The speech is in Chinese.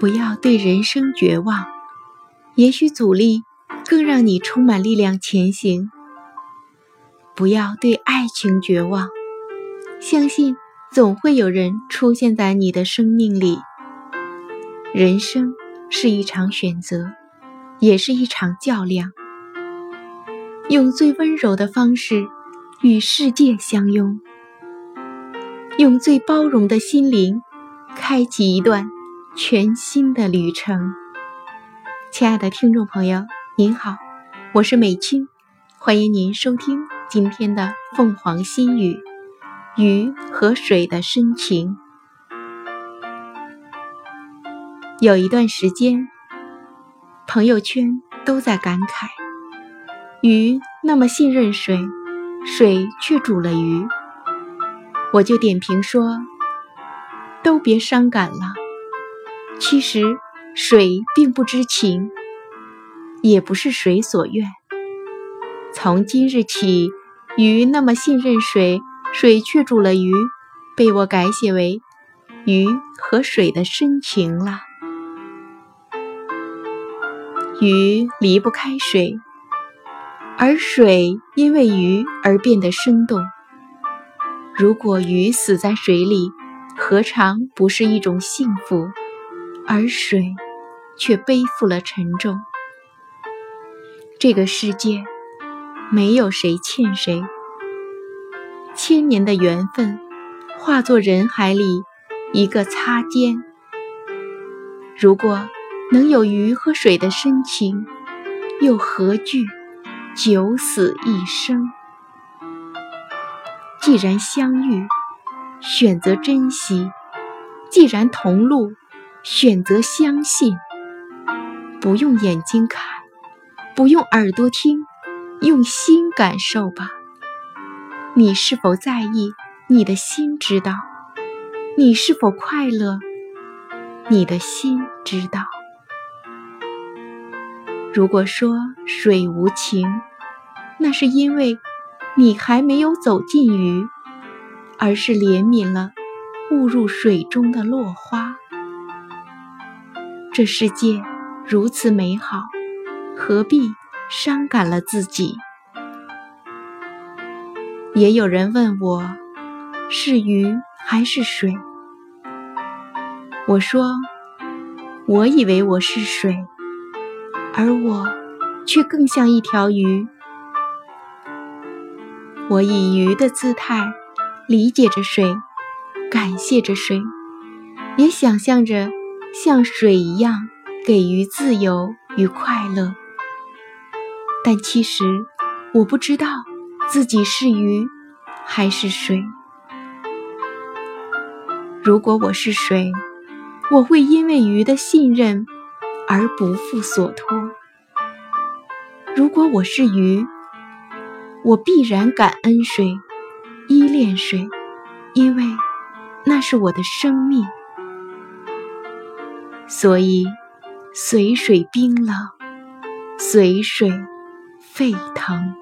不要对人生绝望，也许阻力更让你充满力量前行。不要对爱情绝望，相信总会有人出现在你的生命里。人生是一场选择，也是一场较量。用最温柔的方式与世界相拥，用最包容的心灵开启一段全新的旅程。亲爱的听众朋友，您好，我是美君，欢迎您收听今天的《凤凰心语》，鱼和水的深情。有一段时间，朋友圈都在感慨：鱼那么信任水，水却煮了鱼。我就点评说：都别伤感了。其实水并不知情，也不是水所愿。从今日起，鱼那么信任水，水却煮了鱼，被我改写为鱼和水的深情了。鱼离不开水，而水因为鱼而变得生动。如果鱼死在水里，何尝不是一种幸福？而水却背负了沉重。这个世界没有谁欠谁，千年的缘分化作人海里一个擦肩。如果。能有鱼和水的深情，又何惧九死一生？既然相遇，选择珍惜；既然同路，选择相信。不用眼睛看，不用耳朵听，用心感受吧。你是否在意？你的心知道。你是否快乐？你的心知道。如果说水无情，那是因为你还没有走进鱼，而是怜悯了误入水中的落花。这世界如此美好，何必伤感了自己？也有人问我，是鱼还是水？我说，我以为我是水。而我却更像一条鱼，我以鱼的姿态理解着水，感谢着水，也想象着像水一样给予自由与快乐。但其实我不知道自己是鱼还是水。如果我是水，我会因为鱼的信任。而不负所托。如果我是鱼，我必然感恩水，依恋水，因为那是我的生命。所以，随水冰冷，随水沸腾。